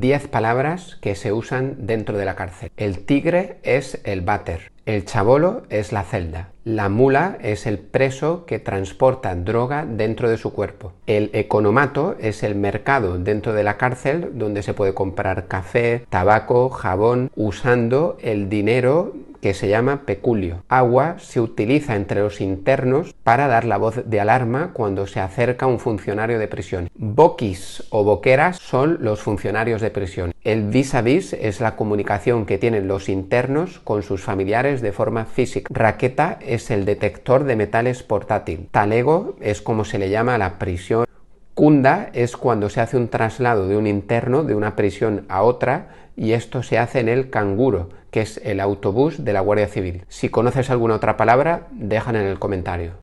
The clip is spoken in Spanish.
10 palabras que se usan dentro de la cárcel. El tigre es el váter. El chabolo es la celda. La mula es el preso que transporta droga dentro de su cuerpo. El economato es el mercado dentro de la cárcel donde se puede comprar café, tabaco, jabón, usando el dinero que se llama peculio. Agua se utiliza entre los internos para dar la voz de alarma cuando se acerca un funcionario de prisión. Boquis o boqueras son los funcionarios de prisión. El vis a vis es la comunicación que tienen los internos con sus familiares de forma física. Raqueta es el detector de metales portátil. Talego es como se le llama a la prisión Kunda es cuando se hace un traslado de un interno de una prisión a otra y esto se hace en el canguro, que es el autobús de la Guardia Civil. Si conoces alguna otra palabra, déjala en el comentario.